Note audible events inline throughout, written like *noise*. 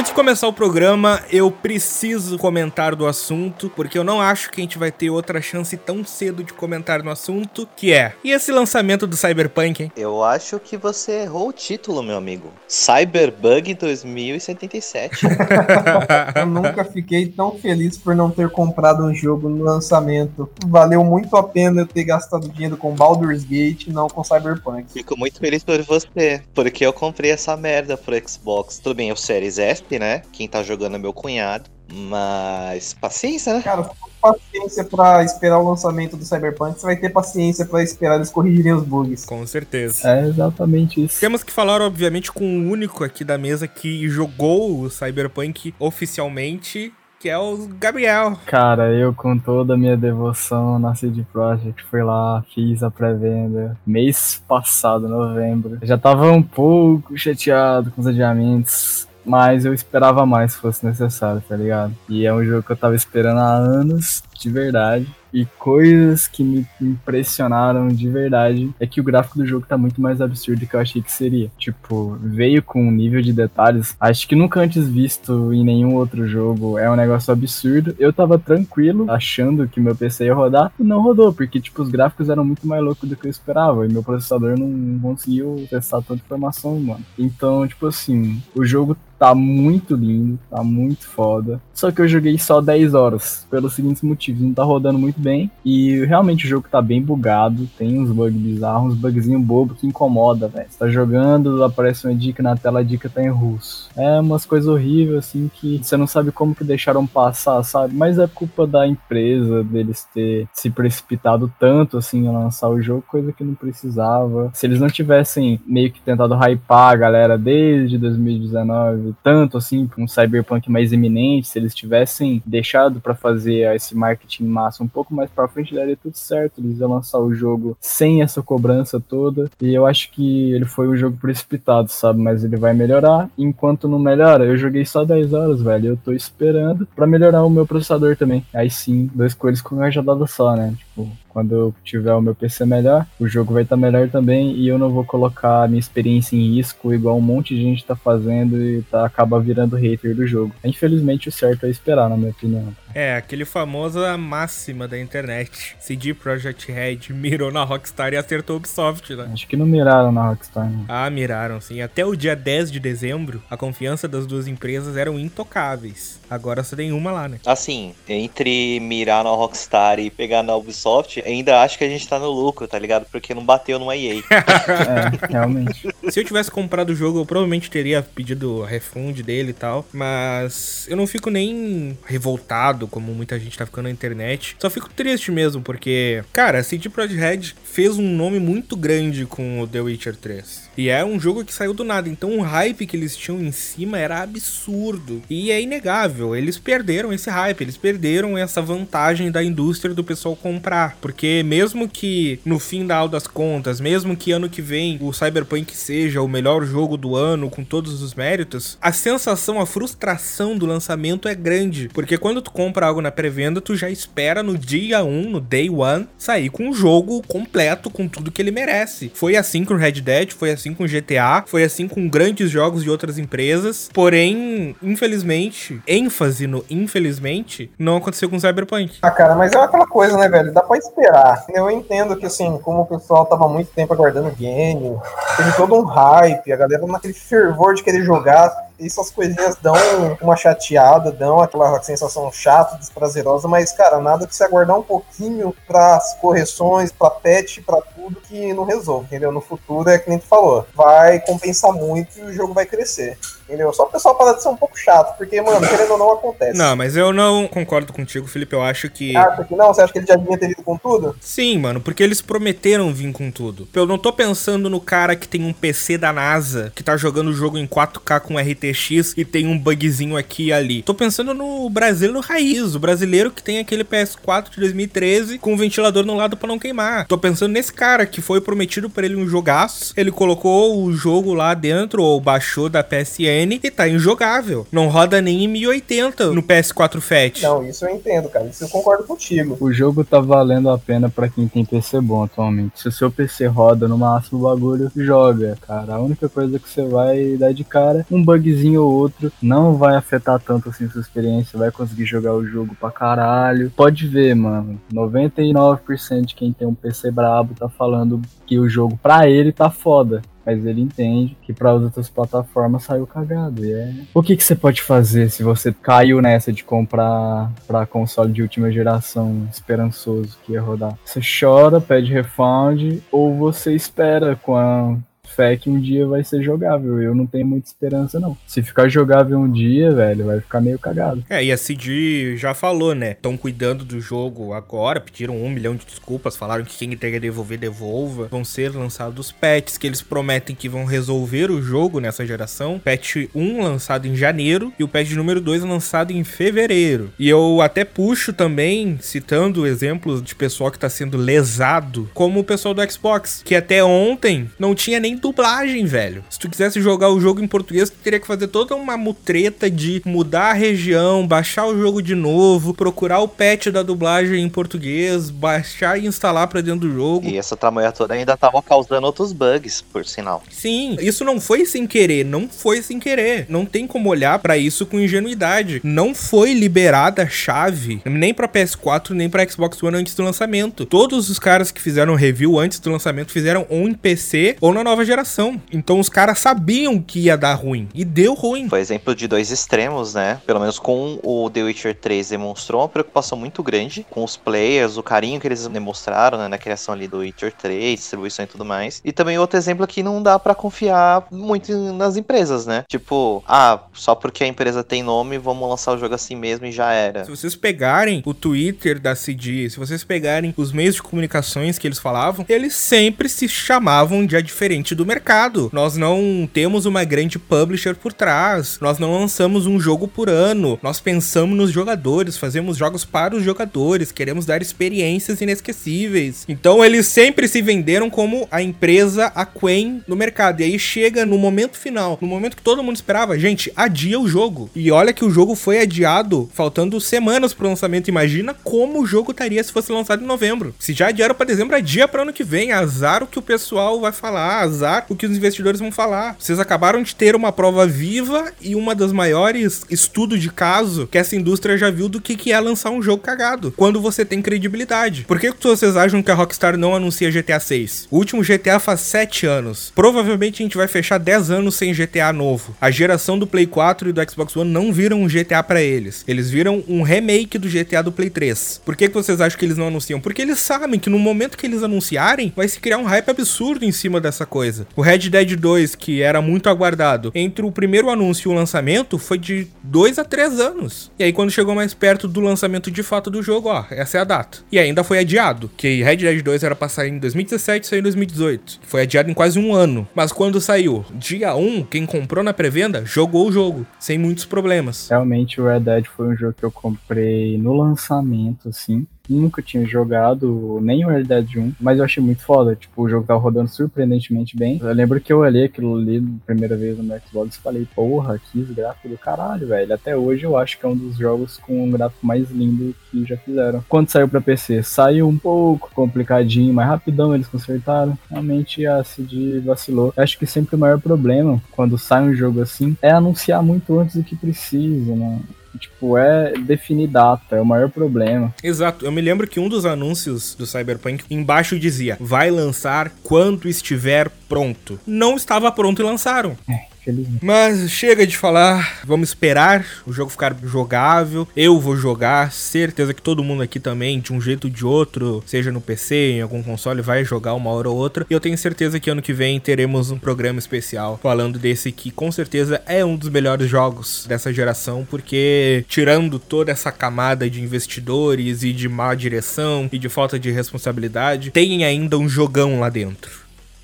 Antes de começar o programa, eu preciso comentar do assunto, porque eu não acho que a gente vai ter outra chance tão cedo de comentar no assunto, que é, e esse lançamento do Cyberpunk, hein? Eu acho que você errou o título, meu amigo. Cyberbug 2077. *laughs* eu nunca fiquei tão feliz por não ter comprado um jogo no lançamento. Valeu muito a pena eu ter gastado dinheiro com Baldur's Gate e não com Cyberpunk. Fico muito feliz por você, porque eu comprei essa merda pro Xbox. Tudo bem, o Series S né? Quem tá jogando é meu cunhado. Mas paciência, né? Cara, paciência para esperar o lançamento do Cyberpunk, você vai ter paciência para esperar eles corrigirem os bugs. Com certeza. É exatamente isso. Temos que falar, obviamente, com o único aqui da mesa que jogou o Cyberpunk oficialmente. Que é o Gabriel. Cara, eu com toda a minha devoção na CD Projekt fui lá, fiz a pré-venda mês passado, novembro. Já tava um pouco chateado com os adiamentos mas eu esperava mais se fosse necessário, tá ligado? E é um jogo que eu tava esperando há anos, de verdade. E coisas que me impressionaram de verdade é que o gráfico do jogo tá muito mais absurdo do que eu achei que seria. Tipo, veio com um nível de detalhes, acho que nunca antes visto em nenhum outro jogo. É um negócio absurdo. Eu tava tranquilo, achando que meu PC ia rodar, e não rodou, porque, tipo, os gráficos eram muito mais loucos do que eu esperava. E meu processador não conseguiu processar tanta informação, mano. Então, tipo assim, o jogo tá muito lindo, tá muito foda. Só que eu joguei só 10 horas, pelos seguintes motivos. Não tá rodando muito bem. E realmente o jogo tá bem bugado. Tem uns bugs bizarros, uns bugzinhos bobos que incomoda, velho. Você tá jogando, aparece uma dica na tela, a dica tá em russo. É umas coisas horríveis, assim, que você não sabe como que deixaram passar, sabe? Mas é culpa da empresa, deles ter se precipitado tanto, assim, a lançar o jogo, coisa que não precisava. Se eles não tivessem meio que tentado hypar a galera desde 2019, tanto, assim, pra um cyberpunk mais eminente, se eles tivessem deixado para fazer esse marketing massa um pouco pouco mais pra frente daria tudo certo. Eles iam lançar o jogo sem essa cobrança toda. E eu acho que ele foi um jogo precipitado, sabe? Mas ele vai melhorar. Enquanto não melhora, eu joguei só 10 horas, velho. Eu tô esperando para melhorar o meu processador também. Aí sim, dois coelhos com uma rajadada só, né? Tipo, quando eu tiver o meu PC melhor, o jogo vai estar tá melhor também e eu não vou colocar a minha experiência em risco igual um monte de gente tá fazendo e tá, acaba virando hater do jogo. Infelizmente o certo é esperar, na minha opinião. É, aquele famoso máxima da internet. CD Projekt Red mirou na Rockstar e acertou o Ubisoft, né? Acho que não miraram na Rockstar, não. Ah, miraram, sim. Até o dia 10 de dezembro, a confiança das duas empresas eram intocáveis. Agora só tem uma lá, né? Assim, entre mirar na Rockstar e pegar na Ubisoft, ainda acho que a gente tá no lucro, tá ligado? Porque não bateu no EA. *laughs* é, realmente. Se eu tivesse comprado o jogo, eu provavelmente teria pedido refund dele e tal. Mas eu não fico nem revoltado, como muita gente tá ficando na internet. Só fico triste mesmo, porque, cara, a CD Projekt Red fez um nome muito grande com o The Witcher 3. E é um jogo que saiu do nada. Então o hype que eles tinham em cima era absurdo. E é inegável. Eles perderam esse hype. Eles perderam essa vantagem da indústria do pessoal comprar. Porque mesmo que no fim das contas, mesmo que ano que vem o Cyberpunk seja o melhor jogo do ano com todos os méritos, a sensação, a frustração do lançamento é grande. Porque quando tu compra algo na pré-venda, tu já espera no dia 1, no day 1, sair com o jogo completo, com tudo que ele merece. Foi assim com Red Dead, foi assim com GTA, foi assim com grandes jogos de outras empresas. Porém, infelizmente, ênfase no infelizmente, não aconteceu com Cyberpunk. Ah, cara, mas é aquela coisa, né, velho? Dá pra esperar. Eu entendo que, assim, como o pessoal tava muito tempo aguardando o game, teve todo um hype, a galera naquele fervor de querer jogar essas coisinhas dão uma chateada, dão aquela sensação chata, desprazerosa, mas, cara, nada que se aguardar um pouquinho para as correções, para patch, para tudo que não resolve, entendeu? No futuro é que nem tu falou, vai compensar muito e o jogo vai crescer. Entendeu? Só o pessoal para de ser um pouco chato, porque, mano, querendo ou não, acontece. Não, mas eu não concordo contigo, Felipe. Eu acho que. Acha que não? Você acha que ele já vinha ter vindo com tudo? Sim, mano, porque eles prometeram vir com tudo. Eu não tô pensando no cara que tem um PC da NASA, que tá jogando o jogo em 4K com RTX e tem um bugzinho aqui e ali. Tô pensando no brasileiro raiz, o brasileiro que tem aquele PS4 de 2013 com o ventilador no lado para não queimar. Tô pensando nesse cara que foi prometido para ele um jogaço, ele colocou o jogo lá dentro ou baixou da PSN e tá injogável. Não roda nem em 1080 no PS4 Fat. Não, isso eu entendo, cara. Isso eu concordo contigo. O jogo tá valendo a pena para quem tem PC bom atualmente. Se o seu PC roda no máximo o bagulho, joga, cara. A única coisa que você vai dar de cara, um bugzinho ou outro, não vai afetar tanto assim sua experiência, vai conseguir jogar o jogo pra caralho. Pode ver, mano, 99% de quem tem um PC brabo tá falando que o jogo pra ele tá foda mas ele entende que para as outras plataformas saiu cagado. E é... O que, que você pode fazer se você caiu nessa de comprar para console de última geração esperançoso que ia rodar? Você chora, pede refund ou você espera com a fé que um dia vai ser jogável. Eu não tenho muita esperança, não. Se ficar jogável um dia, velho, vai ficar meio cagado. É, e a CD já falou, né? Estão cuidando do jogo agora, pediram um milhão de desculpas, falaram que quem tem que devolver, devolva. Vão ser lançados patches que eles prometem que vão resolver o jogo nessa geração. Patch 1 lançado em janeiro e o patch número 2 lançado em fevereiro. E eu até puxo também, citando exemplos de pessoal que tá sendo lesado, como o pessoal do Xbox, que até ontem não tinha nem dublagem, velho. Se tu quisesse jogar o jogo em português, tu teria que fazer toda uma mutreta de mudar a região, baixar o jogo de novo, procurar o patch da dublagem em português, baixar e instalar pra dentro do jogo. E essa tramoia toda ainda tava causando outros bugs, por sinal. Sim, isso não foi sem querer, não foi sem querer. Não tem como olhar para isso com ingenuidade. Não foi liberada a chave nem para PS4 nem para Xbox One antes do lançamento. Todos os caras que fizeram review antes do lançamento fizeram ou em PC ou na nova geração. Então os caras sabiam que ia dar ruim. E deu ruim. Foi exemplo de dois extremos, né? Pelo menos com o The Witcher 3 demonstrou uma preocupação muito grande com os players, o carinho que eles demonstraram né, na criação ali do Witcher 3, distribuição e tudo mais. E também outro exemplo que não dá para confiar muito nas empresas, né? Tipo, ah, só porque a empresa tem nome, vamos lançar o jogo assim mesmo e já era. Se vocês pegarem o Twitter da CD, se vocês pegarem os meios de comunicações que eles falavam, eles sempre se chamavam de a diferente do mercado. Nós não temos uma grande publisher por trás. Nós não lançamos um jogo por ano. Nós pensamos nos jogadores, fazemos jogos para os jogadores, queremos dar experiências inesquecíveis. Então eles sempre se venderam como a empresa a Quen no mercado. E aí chega no momento final, no momento que todo mundo esperava, gente, adia o jogo. E olha que o jogo foi adiado faltando semanas pro lançamento. Imagina como o jogo estaria se fosse lançado em novembro. Se já adiaram para dezembro, adia para ano que vem. Azar o que o pessoal vai falar, azar o que os investidores vão falar. Vocês acabaram de ter uma prova viva e uma das maiores estudos de caso que essa indústria já viu do que, que é lançar um jogo cagado. Quando você tem credibilidade. Por que, que vocês acham que a Rockstar não anuncia GTA 6? O último GTA faz 7 anos. Provavelmente a gente vai fechar 10 anos sem GTA novo. A geração do Play 4 e do Xbox One não viram um GTA para eles. Eles viram um remake do GTA do Play 3. Por que, que vocês acham que eles não anunciam? Porque eles sabem que no momento que eles anunciarem, vai se criar um hype absurdo em cima dessa coisa. O Red Dead 2, que era muito aguardado, entre o primeiro anúncio e o lançamento, foi de 2 a 3 anos. E aí, quando chegou mais perto do lançamento de fato do jogo, ó, essa é a data. E ainda foi adiado, que Red Dead 2 era pra sair em 2017 e saiu em 2018. Foi adiado em quase um ano. Mas quando saiu dia 1, quem comprou na pré-venda jogou o jogo, sem muitos problemas. Realmente o Red Dead foi um jogo que eu comprei no lançamento, assim nunca tinha jogado nem o Red Dead 1, mas eu achei muito foda. Tipo, o jogo tava rodando surpreendentemente bem. Eu lembro que eu olhei aquilo ali primeira vez no Xbox e falei, porra, que gráfico do caralho, velho. Até hoje eu acho que é um dos jogos com um gráfico mais lindo que já fizeram. Quando saiu pra PC, saiu um pouco complicadinho, mas rapidão eles consertaram. Realmente a CD vacilou. Eu acho que sempre o maior problema quando sai um jogo assim é anunciar muito antes do que precisa, né? Tipo, é definir data, é o maior problema. Exato. Eu me lembro que um dos anúncios do Cyberpunk embaixo dizia: vai lançar quando estiver pronto. Não estava pronto e lançaram. É felizmente. Mas chega de falar, vamos esperar o jogo ficar jogável. Eu vou jogar, certeza que todo mundo aqui também, de um jeito ou de outro, seja no PC, em algum console, vai jogar uma hora ou outra. E eu tenho certeza que ano que vem teremos um programa especial falando desse que com certeza é um dos melhores jogos dessa geração, porque tirando toda essa camada de investidores e de má direção e de falta de responsabilidade, tem ainda um jogão lá dentro.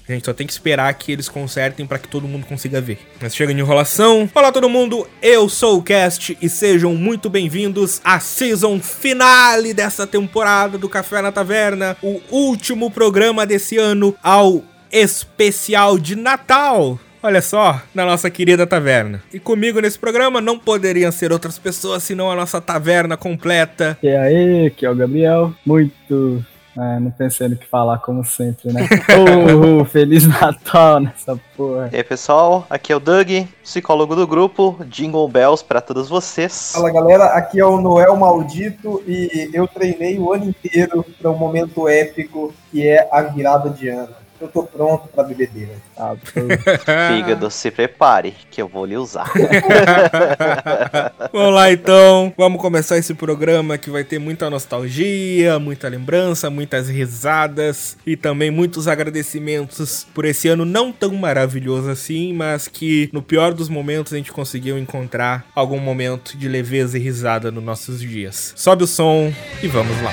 A gente só tem que esperar que eles consertem para que todo mundo consiga ver. Mas chega de enrolação. Olá todo mundo, eu sou o Cast e sejam muito bem-vindos à season finale dessa temporada do Café na Taverna, o último programa desse ano ao especial de Natal. Olha só, na nossa querida taverna. E comigo nesse programa não poderiam ser outras pessoas senão a nossa taverna completa. E aí, que é o Gabriel. Muito É, não pensei no que falar, como sempre, né? *laughs* oh, Feliz Natal nessa porra. E aí, pessoal, aqui é o Doug, psicólogo do grupo, Jingle Bells pra todos vocês. Fala galera, aqui é o Noel Maldito e eu treinei o ano inteiro para um momento épico que é a virada de ano. Eu tô pronto pra bebedeira. Ah, pô. Fígado, se prepare, que eu vou lhe usar. *laughs* Vamos lá então, vamos começar esse programa que vai ter muita nostalgia, muita lembrança, muitas risadas e também muitos agradecimentos por esse ano não tão maravilhoso assim, mas que no pior dos momentos a gente conseguiu encontrar algum momento de leveza e risada nos nossos dias. Sobe o som e vamos lá.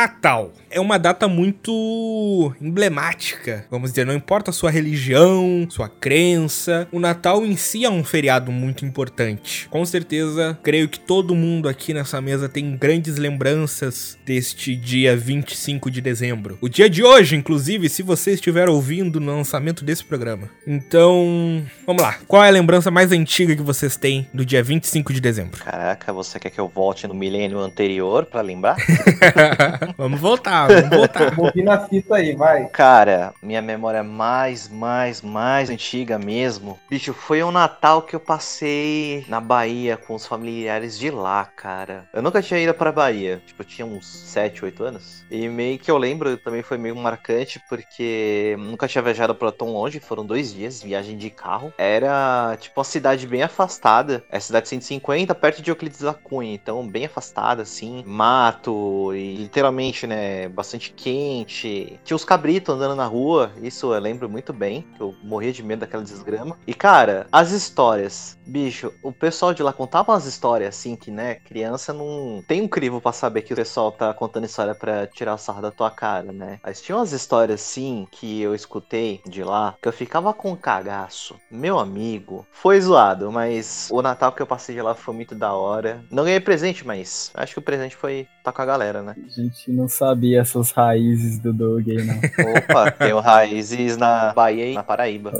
Natal é uma data muito emblemática, vamos dizer, não importa a sua religião, sua crença, o Natal em si é um feriado muito importante. Com certeza, creio que todo mundo aqui nessa mesa tem grandes lembranças deste dia 25 de dezembro. O dia de hoje, inclusive, se você estiver ouvindo no lançamento desse programa. Então, vamos lá. Qual é a lembrança mais antiga que vocês têm do dia 25 de dezembro? Caraca, você quer que eu volte no milênio anterior pra lembrar? *laughs* *laughs* vamos voltar, vamos voltar. Vou vir na fita aí, vai. Cara, minha memória mais, mais, mais antiga mesmo. Bicho, foi um Natal que eu passei na Bahia com os familiares de lá, cara. Eu nunca tinha ido pra Bahia. Tipo, eu tinha uns 7, 8 anos. E meio que eu lembro, também foi meio marcante, porque nunca tinha viajado pra tão longe. Foram dois dias, viagem de carro. Era, tipo, uma cidade bem afastada. É cidade 150, perto de Euclides da Cunha. Então, bem afastada, assim. Mato e literalmente, né, bastante quente. Tinha os cabritos andando na rua, isso eu lembro muito bem, que eu morria de medo daquela desgrama. E cara, as histórias, bicho, o pessoal de lá contava umas histórias assim que, né, criança não tem um crivo pra saber que o pessoal tá contando história pra tirar sarro da tua cara, né? Mas tinha umas histórias assim que eu escutei de lá que eu ficava com cagaço. Meu amigo, foi zoado, mas o Natal que eu passei de lá foi muito da hora. Não ganhei presente, mas acho que o presente foi tá com a galera, né? A gente não sabia essas raízes do Doug aí, não. Opa, *laughs* tenho raízes na Bahia e na Paraíba.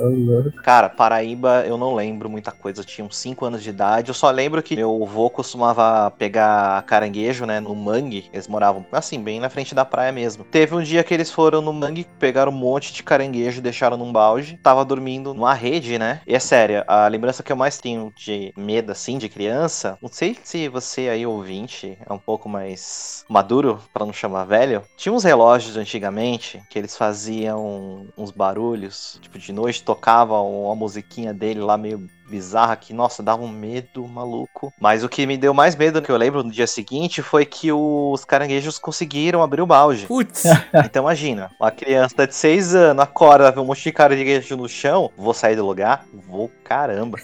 Cara, Paraíba eu não lembro muita coisa. Eu tinha uns 5 anos de idade. Eu só lembro que meu avô costumava pegar caranguejo, né, no mangue. Eles moravam, assim, bem na frente da praia mesmo. Teve um dia que eles foram no mangue, pegaram um monte de caranguejo deixaram num balde. Tava dormindo numa rede, né? E é sério, a lembrança que eu mais tenho de medo, assim, de criança. Não sei se você aí, ouvinte, é um pouco mais maduro, pra não chamar velho. Tinha uns relógios antigamente que eles faziam uns barulhos. Tipo, de noite tocavam uma musiquinha dele lá meio bizarra que, nossa, dava um medo maluco. Mas o que me deu mais medo que eu lembro no dia seguinte foi que os caranguejos conseguiram abrir o balde. Putz, *laughs* Então imagina, uma criança de 6 anos acorda, vê um monte de caranguejo no chão, vou sair do lugar? Vou, caramba.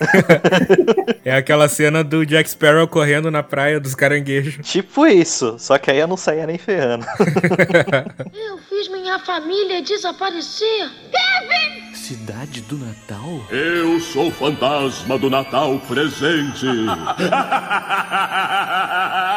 *laughs* é aquela cena do Jack Sparrow correndo na praia dos caranguejos. tipo isso, só que aí eu não saía nem ferrando. *laughs* Eu fiz minha família desaparecer. Cidade do Natal? Eu sou o fantasma do Natal presente. *laughs*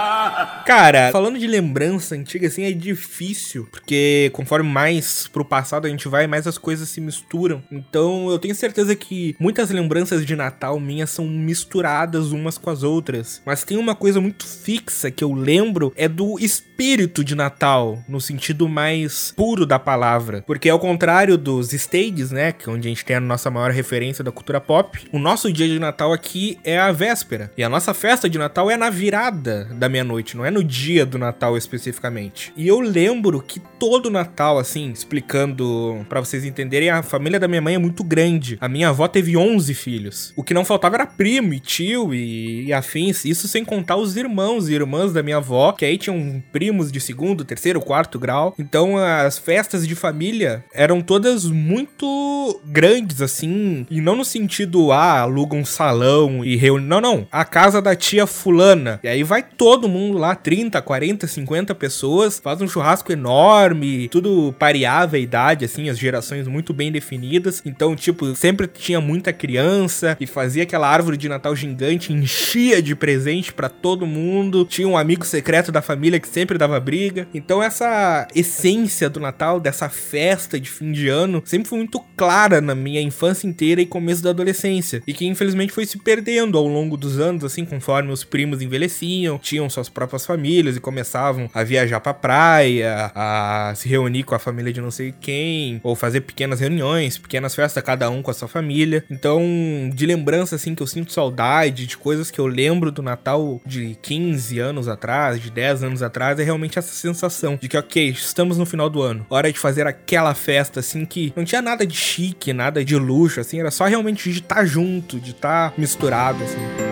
Cara, falando de lembrança antiga, assim, é difícil, porque conforme mais pro passado a gente vai, mais as coisas se misturam. Então eu tenho certeza que muitas lembranças de Natal minhas são misturadas umas com as outras. Mas tem uma coisa muito fixa que eu lembro, é do espírito de Natal, no sentido mais puro da palavra. Porque ao contrário dos stages, né, que é onde a gente tem a nossa maior referência da cultura pop, o nosso dia de Natal aqui é a véspera. E a nossa festa de Natal é na virada da meia-noite, não é no dia do Natal especificamente. E eu lembro que todo Natal, assim, explicando pra vocês entenderem, a família da minha mãe é muito grande. A minha avó teve 11 filhos. O que não faltava era primo e tio e, e afins. Isso sem contar os irmãos e irmãs da minha avó, que aí tinham primos de segundo, terceiro, quarto grau. Então as festas de família eram todas muito grandes, assim, e não no sentido, ah, aluga um salão e reúne. Não, não. A casa da tia fulana. E aí vai todo mundo lá, 30, 40, 50 pessoas, faz um churrasco enorme, tudo pareava a idade, assim, as gerações muito bem definidas. Então, tipo, sempre tinha muita criança e fazia aquela árvore de Natal gigante, enchia de presente para todo mundo. Tinha um amigo secreto da família que sempre dava briga. Então, essa essência do Natal, dessa festa de fim de ano, sempre foi muito clara na minha infância inteira e começo da adolescência. E que infelizmente foi se perdendo ao longo dos anos, assim, conforme os primos envelheciam, tinham suas próprias famílias e começavam a viajar pra praia, a se reunir com a família de não sei quem, ou fazer pequenas reuniões, pequenas festas, cada um com a sua família. Então, de lembrança, assim, que eu sinto saudade, de coisas que eu lembro do Natal de 15 anos atrás, de 10 anos atrás, é realmente essa sensação de que, ok, estamos no final do ano, hora de fazer aquela festa, assim, que não tinha nada de chique, nada de luxo, assim, era só realmente de estar tá junto, de estar tá misturado, assim.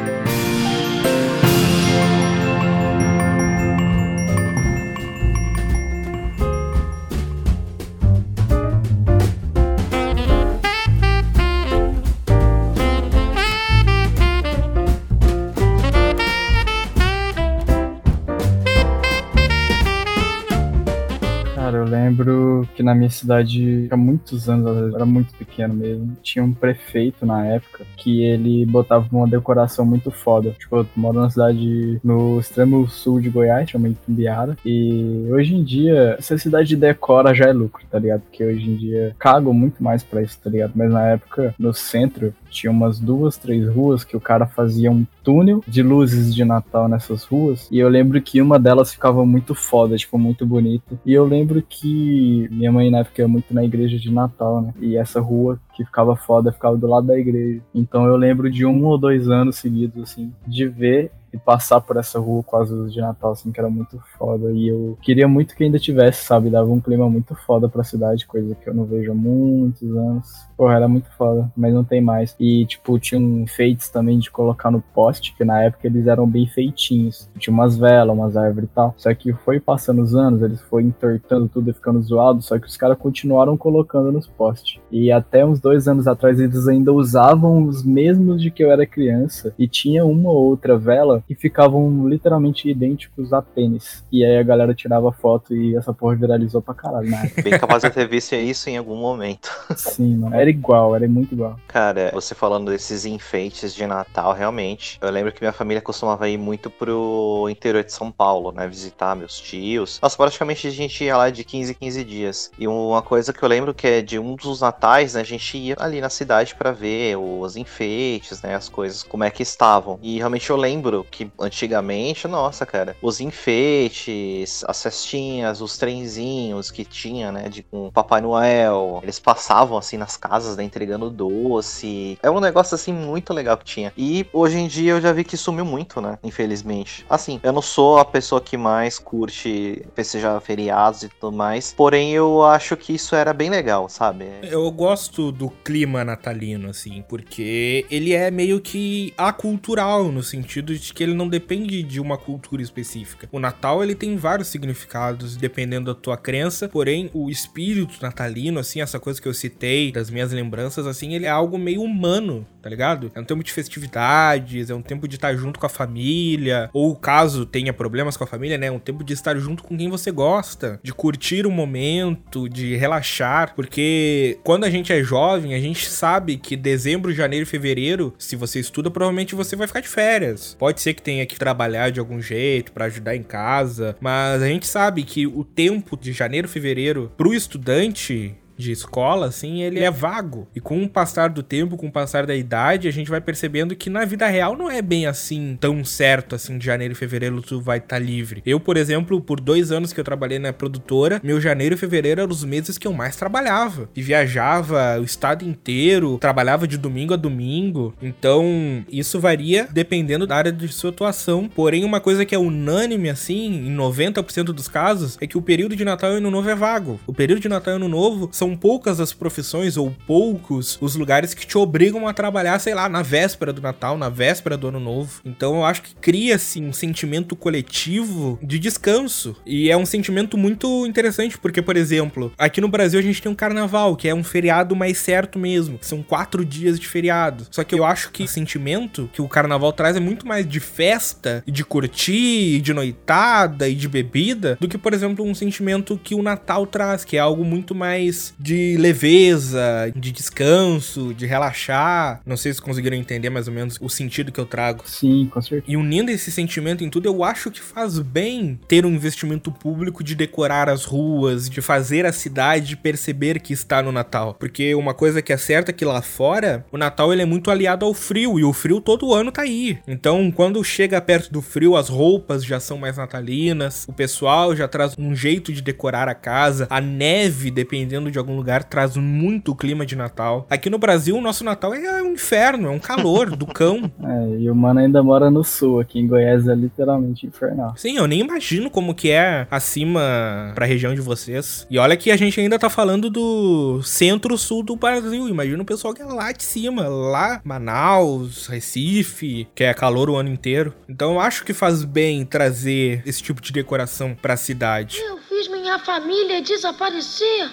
bro. Que na minha cidade, há muitos anos, era muito pequeno mesmo, tinha um prefeito na época que ele botava uma decoração muito foda. Tipo, eu moro numa cidade no extremo sul de Goiás, chama Itumbiara, e hoje em dia, se a cidade decora já é lucro, tá ligado? Porque hoje em dia cago muito mais pra isso, tá ligado? Mas na época, no centro, tinha umas duas, três ruas que o cara fazia um túnel de luzes de Natal nessas ruas. E eu lembro que uma delas ficava muito foda, tipo, muito bonita. E eu lembro que minha mãe na época ia muito na igreja de Natal, né? E essa rua que ficava foda ficava do lado da igreja. Então eu lembro de um ou dois anos seguidos, assim, de ver e passar por essa rua com as luzes de Natal, assim, que era muito foda. E eu queria muito que ainda tivesse, sabe? Dava um clima muito foda pra cidade, coisa que eu não vejo há muitos anos. Porra, era muito foda, mas não tem mais. E, tipo, tinha um enfeites também de colocar no poste, que na época eles eram bem feitinhos. Tinha umas velas, umas árvores e tal. Só que foi passando os anos, eles foi entortando tudo e ficando zoado, só que os caras continuaram colocando nos postes. E até uns dois anos atrás eles ainda usavam os mesmos de que eu era criança. E tinha uma ou outra vela que ficavam literalmente idênticos a tênis. E aí a galera tirava foto e essa porra viralizou pra caralho, né? Bem capaz de ter visto isso em algum momento. Sim, mano. Era igual, era muito igual. Cara, você falando desses enfeites de Natal, realmente. Eu lembro que minha família costumava ir muito pro interior de São Paulo, né? Visitar meus tios. Nossa, praticamente a gente ia lá de 15 em 15 dias. E uma coisa que eu lembro que é de um dos natais, né? A gente ia ali na cidade para ver os enfeites, né? As coisas, como é que estavam. E realmente eu lembro que antigamente, nossa, cara, os enfeites, as cestinhas, os trenzinhos que tinha, né? De com Papai Noel. Eles passavam assim nas casas casas, né, entregando doce. É um negócio assim muito legal que tinha. E hoje em dia eu já vi que sumiu muito, né? Infelizmente. Assim, eu não sou a pessoa que mais curte festejar feriados e tudo mais. Porém, eu acho que isso era bem legal, sabe? Eu gosto do clima natalino, assim, porque ele é meio que acultural, no sentido de que ele não depende de uma cultura específica. O Natal, ele tem vários significados, dependendo da tua crença, porém, o espírito natalino, assim, essa coisa que eu citei, das minhas lembranças, assim, ele é algo meio humano, tá ligado? É um tempo de festividades, é um tempo de estar junto com a família, ou caso tenha problemas com a família, né? É um tempo de estar junto com quem você gosta, de curtir o momento, de relaxar, porque quando a gente é jovem, a gente sabe que dezembro, janeiro e fevereiro, se você estuda, provavelmente você vai ficar de férias. Pode ser que tenha que trabalhar de algum jeito para ajudar em casa, mas a gente sabe que o tempo de janeiro, fevereiro pro estudante de escola, assim, ele é vago. E com o passar do tempo, com o passar da idade, a gente vai percebendo que na vida real não é bem assim, tão certo, assim, de janeiro e fevereiro tu vai estar tá livre. Eu, por exemplo, por dois anos que eu trabalhei na produtora, meu janeiro e fevereiro eram os meses que eu mais trabalhava. E viajava o estado inteiro, trabalhava de domingo a domingo. Então, isso varia dependendo da área de sua atuação. Porém, uma coisa que é unânime, assim, em 90% dos casos, é que o período de Natal e Ano Novo é vago. O período de Natal e Ano Novo são são poucas as profissões ou poucos os lugares que te obrigam a trabalhar, sei lá, na véspera do Natal, na véspera do Ano Novo. Então eu acho que cria-se um sentimento coletivo de descanso. E é um sentimento muito interessante, porque, por exemplo, aqui no Brasil a gente tem um carnaval, que é um feriado mais certo mesmo. São quatro dias de feriado. Só que eu acho que o sentimento que o carnaval traz é muito mais de festa, de curtir, de noitada e de bebida, do que, por exemplo, um sentimento que o Natal traz, que é algo muito mais de leveza, de descanso, de relaxar. Não sei se conseguiram entender mais ou menos o sentido que eu trago. Sim, com certeza. E unindo esse sentimento em tudo, eu acho que faz bem ter um investimento público de decorar as ruas, de fazer a cidade perceber que está no Natal. Porque uma coisa que é certa é que lá fora, o Natal ele é muito aliado ao frio, e o frio todo ano tá aí. Então, quando chega perto do frio, as roupas já são mais natalinas, o pessoal já traz um jeito de decorar a casa, a neve, dependendo de algum lugar, traz muito clima de Natal. Aqui no Brasil, o nosso Natal é um inferno, é um calor do cão. *laughs* É, e o mano ainda mora no sul, aqui em Goiás é literalmente infernal. Sim, eu nem imagino como que é acima pra região de vocês. E olha que a gente ainda tá falando do centro-sul do Brasil. Imagina o pessoal que é lá de cima, lá Manaus, Recife, que é calor o ano inteiro. Então eu acho que faz bem trazer esse tipo de decoração pra cidade. Eu fiz minha família desaparecer.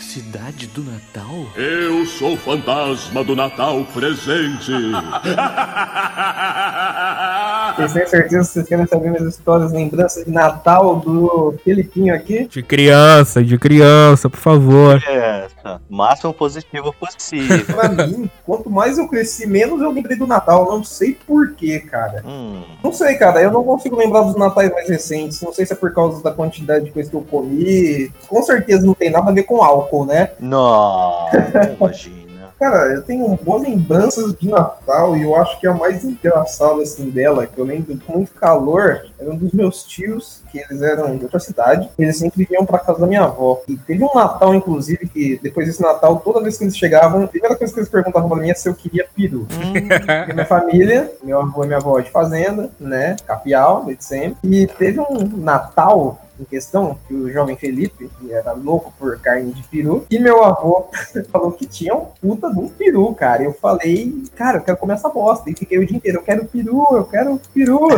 Cidade do Natal? Eu sou o fantasma do Natal presente. *laughs* Vocês têm certeza que vocês querem saber minhas histórias, lembranças de Natal do Felipinho aqui? De criança, de criança, por favor. É, tá. máximo positivo possível. *laughs* Pra mim, quanto mais eu cresci, menos eu lembrei do Natal. Não sei porquê, cara. hum, Não sei, cara. Eu não consigo lembrar dos natais mais recentes. Não sei se é por causa da quantidade de coisa que eu comi. Com certeza não tem nada a ver com álcool, né? não, *laughs* imagina. Cara, eu tenho boas lembranças de Natal e eu acho que a mais engraçada assim dela, que eu lembro com muito calor, era um dos meus tios, que eles eram de outra cidade, eles sempre vinham pra casa da minha avó. E teve um Natal, inclusive, que depois desse Natal, toda vez que eles chegavam, a primeira coisa que eles perguntavam pra mim é se eu queria peru. Porque *laughs* minha família, meu avô e minha avó de fazenda, né? Capial, de sempre. E teve um Natal em questão, que o jovem Felipe, que era louco por carne de peru, e meu avô *laughs* falou que tinha um puta de um peru, cara. Eu falei, cara, eu quero comer essa bosta. E fiquei o dia inteiro, eu quero peru, eu quero peru.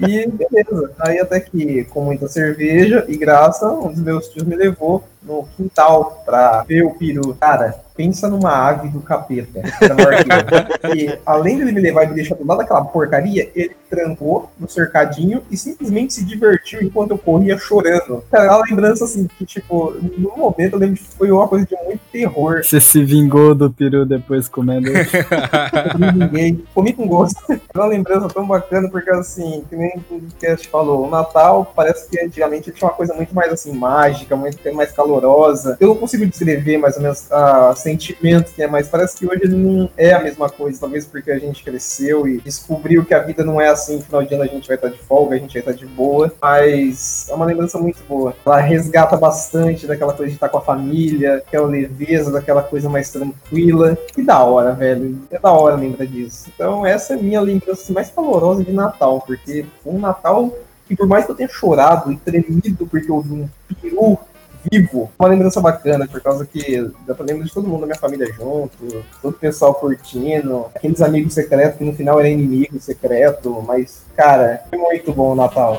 E beleza. Aí até que, com muita cerveja e graça, um dos meus tios me levou no quintal pra ver o peru. Cara, pensa numa ave do capeta. *laughs* e além dele me levar e me deixar do lado daquela porcaria, ele trancou no cercadinho e simplesmente se divertiu enquanto eu corria chorando. Cara, é uma lembrança assim que, tipo, no momento eu lembro que foi uma coisa de muito terror. Você se vingou do peru depois comendo. Eu não ninguém. Comi com gosto. É uma lembrança tão bacana, porque assim, que nem o podcast falou, o Natal parece que antigamente tinha uma coisa muito mais assim, mágica, muito mais calorosa. Eu não consigo descrever mais ou menos a sentimento que é, mas parece que hoje não é a mesma coisa, talvez porque a gente cresceu e descobriu que a vida não é assim, no final de ano a gente vai estar de folga, a gente vai estar de boa, mas é uma lembrança muito boa. Ela resgata bastante daquela coisa de estar com a família, aquela leveza, daquela coisa mais tranquila. Que da hora, velho. É da hora lembrar disso. Então essa é a minha lembrança mais calorosa de Natal, porque um Natal que por mais que eu tenha chorado e tremido porque eu vi um peru vivo, uma lembrança bacana, por causa que dá pra lembrar de todo mundo da minha família junto, todo o pessoal curtindo, aqueles amigos secretos que no final era inimigo secreto, mas, cara, foi muito bom o Natal.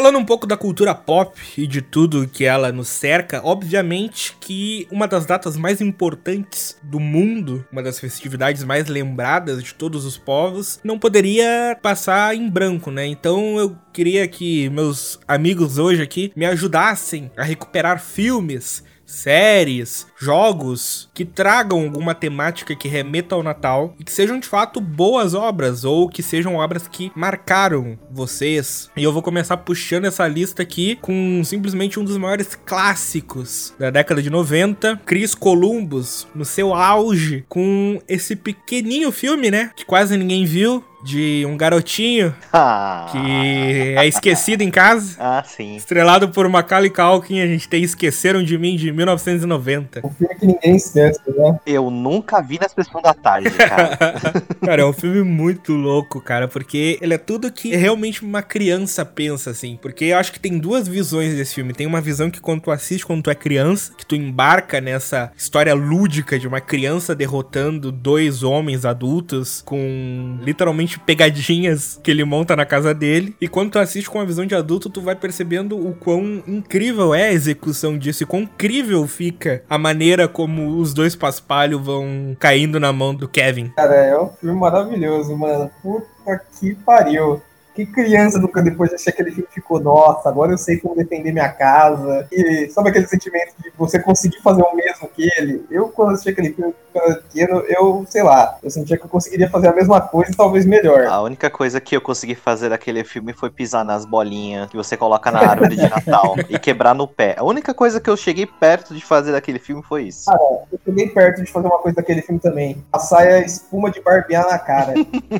Falando um pouco da cultura pop e de tudo que ela nos cerca, obviamente que uma das datas mais importantes do mundo, uma das festividades mais lembradas de todos os povos, não poderia passar em branco, né? Então eu queria que meus amigos hoje aqui me ajudassem a recuperar filmes, séries, jogos que tragam alguma temática que remeta ao Natal e que sejam de fato boas obras ou que sejam obras que marcaram vocês. E eu vou começar puxando essa lista aqui com simplesmente um dos maiores clássicos da década de 90, Chris Columbus, no seu auge, com esse pequenininho filme, né, que quase ninguém viu, de um garotinho Ah, que é esquecido em casa. *laughs* ah sim. Estrelado por Macaulay Culkin, a gente tem Esqueceram de Mim de 1990. O filme que ninguém esquece, né? Eu nunca vi na sessão da tarde, cara. *laughs* cara, é um filme muito louco, cara, porque ele é tudo que realmente uma criança pensa, assim. Porque eu acho que tem duas visões desse filme. Tem uma visão que quando tu assiste quando tu é criança, que tu embarca nessa história lúdica de uma criança derrotando dois homens adultos com literalmente pegadinhas que ele monta na casa dele. E quando tu assiste com a visão de adulto, tu vai percebendo o quão incrível é a execução disso e quão incrível fica a maneira como os dois paspalhos vão caindo na mão do Kevin. Cara, é um filme maravilhoso, mano. Puta que pariu. Que criança nunca depois de assistir aquele filme ficou, nossa, agora eu sei como defender minha casa. E sabe aquele sentimento de você conseguir fazer o mesmo que ele? Eu, quando assisti aquele filme quando eu era pequeno, eu, sei lá, eu sentia que eu conseguiria fazer a mesma coisa e talvez melhor. A única coisa que eu consegui fazer daquele filme foi pisar nas bolinhas que você coloca na árvore de Natal *laughs* e quebrar no pé. A única coisa que eu cheguei perto de fazer daquele filme foi isso. Cara, eu cheguei perto de fazer uma coisa daquele filme também. Passar a espuma de barbear na cara.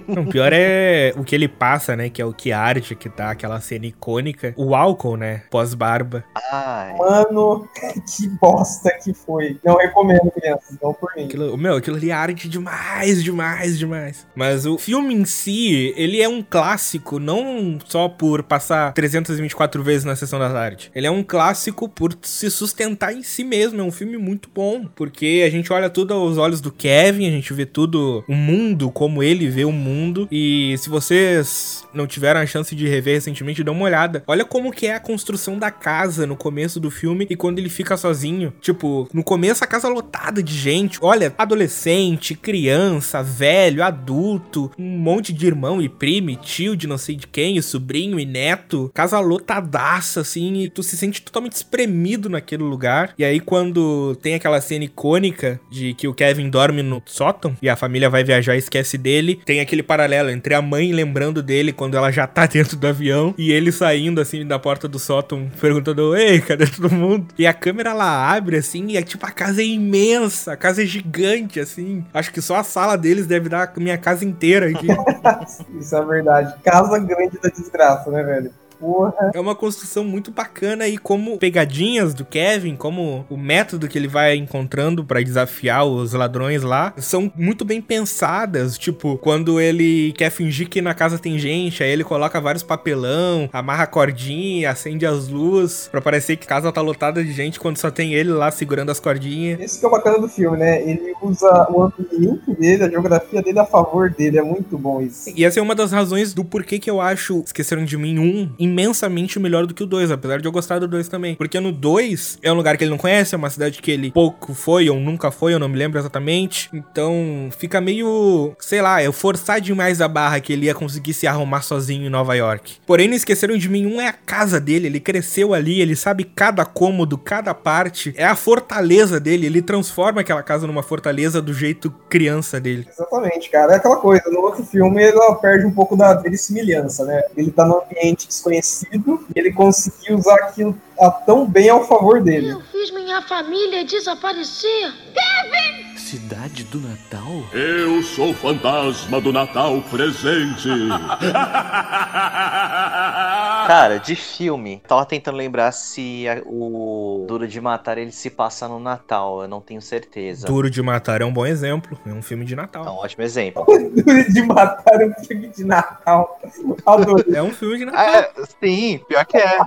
Não, *laughs* o pior é o que ele passa, né? Que é o que arte, que tá aquela cena icônica. O álcool, né? Pós-barba. Ai. Mano, *laughs* que bosta que foi. Não recomendo, crianças, não por mim. Aquilo, meu, aquilo ali arde demais, demais, demais. Mas o filme em si, ele é um clássico, não só por passar 324 vezes na sessão da tarde. Ele é um clássico por se sustentar em si mesmo. É um filme muito bom, porque a gente olha tudo aos olhos do Kevin, a gente vê tudo, o mundo, como ele vê o mundo. E se vocês não tiveram a chance de rever recentemente, dá uma olhada. Olha como que é a construção da casa no começo do filme e quando ele fica sozinho. Tipo, no começo a casa lotada de gente. Olha, adolescente, criança, velho, adulto, um monte de irmão e primo, e tio de não sei de quem, e sobrinho e neto. Casa lotadaça, assim, e tu se sente totalmente espremido naquele lugar. E aí quando tem aquela cena icônica de que o Kevin dorme no sótão e a família vai viajar e esquece dele, tem aquele paralelo entre a mãe lembrando dele quando ela já tá dentro do avião e ele saindo assim da porta do sótão perguntando: "Ei, cadê todo mundo?". E a câmera ela abre assim e é tipo a casa é imensa, a casa é gigante assim. Acho que só a sala deles deve dar a minha casa inteira aqui. *laughs* Isso é verdade. Casa grande da desgraça, né, velho? Porra. É uma construção muito bacana e como pegadinhas do Kevin, como o método que ele vai encontrando pra desafiar os ladrões lá, são muito bem pensadas. Tipo, quando ele quer fingir que na casa tem gente, aí ele coloca vários papelão, amarra a cordinha, acende as luzes, pra parecer que a casa tá lotada de gente quando só tem ele lá segurando as cordinhas. Esse que é o bacana do filme, né? Ele usa o ambiente dele, a geografia dele a favor dele. É muito bom isso. E essa é uma das razões do porquê que eu acho Esqueceram de Mim 1 imensamente melhor do que o 2, apesar de eu gostar do 2 também. Porque no 2 é um lugar que ele não conhece, é uma cidade que ele pouco foi ou nunca foi, eu não me lembro exatamente. Então fica meio, sei lá, é forçar demais a barra que ele ia conseguir se arrumar sozinho em Nova York. Porém, não esqueceram de mim, um é a casa dele, ele cresceu ali, ele sabe cada cômodo, cada parte, é a fortaleza dele, ele transforma aquela casa numa fortaleza do jeito criança dele. Exatamente, cara. É aquela coisa, no outro filme ela perde um pouco da semelhança, né? Ele tá num ambiente desconhecido e ele conseguiu usar aquilo a tão bem ao favor dele. Eu fiz minha família desaparecer. Cidade do Natal? Eu sou o fantasma do Natal presente. *laughs* Cara, de filme, tava tentando lembrar se a- o Duro de Matar ele se passa no Natal, eu não tenho certeza. Duro de Matar é um bom exemplo, é um filme de Natal. É um ótimo exemplo. *laughs* Duro de matar um filme de Natal. *laughs* Adorei. É um filme de Natal. É, sim, pior que é.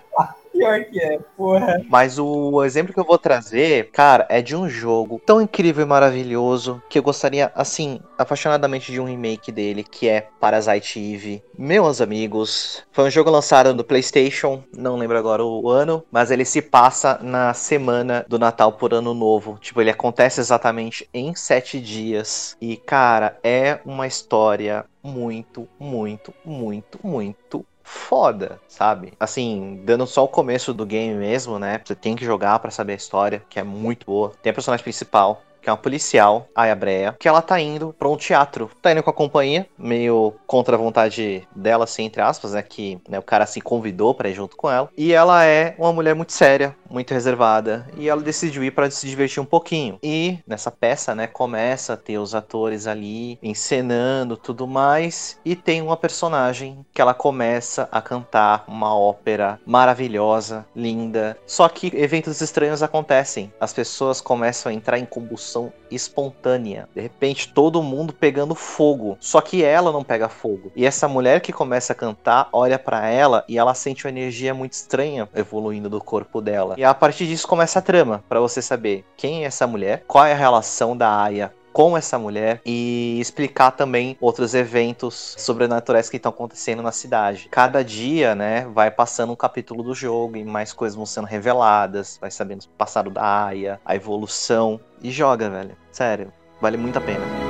Pior que é, porra. Mas o exemplo que eu vou trazer, cara, é de um jogo tão incrível e maravilhoso que eu gostaria, assim, apaixonadamente de um remake dele, que é Parasite Eve. Meus amigos, foi um jogo lançado no PlayStation, não lembro agora o ano, mas ele se passa na semana do Natal por Ano Novo. Tipo, ele acontece exatamente em sete dias. E, cara, é uma história muito, muito, muito, muito foda, sabe? Assim, dando só o começo do game mesmo, né? Você tem que jogar pra saber a história, que é muito boa. Tem a personagem principal, que é uma policial, a Aya Brea, que ela tá indo pra um teatro. Tá indo com a companhia, meio contra a vontade dela, assim, entre aspas, né? Que né, o cara se convidou pra ir junto com ela. E ela é uma mulher muito séria, muito reservada. E ela decidiu ir para se divertir um pouquinho. E nessa peça, né, começa a ter os atores ali encenando tudo mais. E tem uma personagem que ela começa a cantar uma ópera maravilhosa, linda. Só que eventos estranhos acontecem. As pessoas começam a entrar em combustão espontânea. De repente, todo mundo pegando fogo. Só que ela não pega fogo. E essa mulher que começa a cantar olha para ela e ela sente uma energia muito estranha evoluindo do corpo dela. E a partir disso começa a trama, para você saber quem é essa mulher, qual é a relação da Aya com essa mulher e explicar também outros eventos sobrenaturais que estão acontecendo na cidade. Cada dia, né, vai passando um capítulo do jogo e mais coisas vão sendo reveladas, vai sabendo o passado da Aya, a evolução e joga, velho. Sério, vale muito a pena.